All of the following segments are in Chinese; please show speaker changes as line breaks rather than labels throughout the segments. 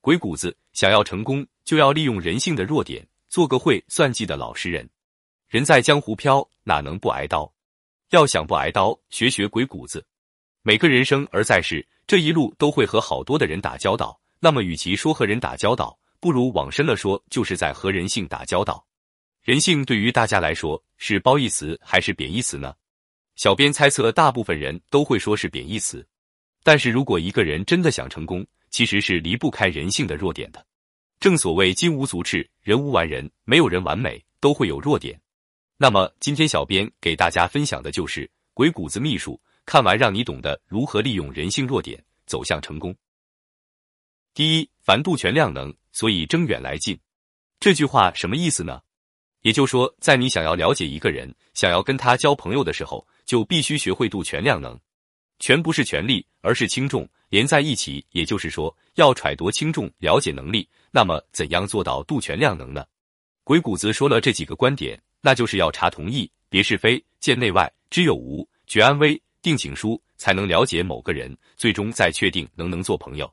鬼谷子想要成功，就要利用人性的弱点，做个会算计的老实人。人在江湖飘，哪能不挨刀？要想不挨刀，学学鬼谷子。每个人生而在世，这一路都会和好多的人打交道。那么，与其说和人打交道，不如往深了说，就是在和人性打交道。人性对于大家来说是褒义词还是贬义词呢？小编猜测，大部分人都会说是贬义词。但是如果一个人真的想成功，其实是离不开人性的弱点的。正所谓金无足赤，人无完人，没有人完美，都会有弱点。那么今天小编给大家分享的就是鬼谷子秘术，看完让你懂得如何利用人性弱点走向成功。第一，凡度全量能，所以征远来近。这句话什么意思呢？也就是说，在你想要了解一个人，想要跟他交朋友的时候，就必须学会度全量能。全不是权力，而是轻重连在一起。也就是说，要揣度轻重，了解能力。那么，怎样做到度全量能呢？鬼谷子说了这几个观点。那就是要察同意，别是非，见内外，知有无，觉安危，定情书，才能了解某个人，最终再确定能能做朋友。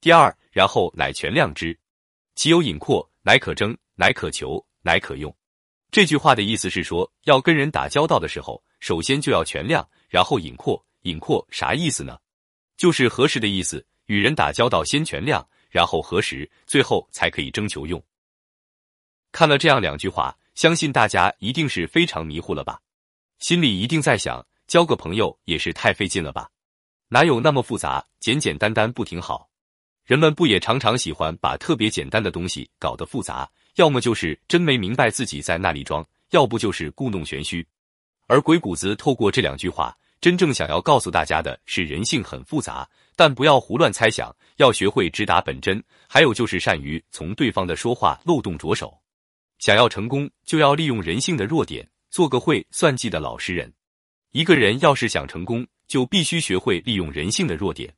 第二，然后乃全量之，其有隐括，乃可争，乃可求，乃可用。这句话的意思是说，要跟人打交道的时候，首先就要全量，然后隐括。隐括啥意思呢？就是核实的意思。与人打交道，先全量，然后核实，最后才可以征求用。看了这样两句话，相信大家一定是非常迷糊了吧？心里一定在想，交个朋友也是太费劲了吧？哪有那么复杂？简简单单不挺好？人们不也常常喜欢把特别简单的东西搞得复杂？要么就是真没明白自己在那里装，要不就是故弄玄虚。而鬼谷子透过这两句话，真正想要告诉大家的是，人性很复杂，但不要胡乱猜想，要学会直达本真。还有就是善于从对方的说话漏洞着手。想要成功，就要利用人性的弱点，做个会算计的老实人。一个人要是想成功，就必须学会利用人性的弱点。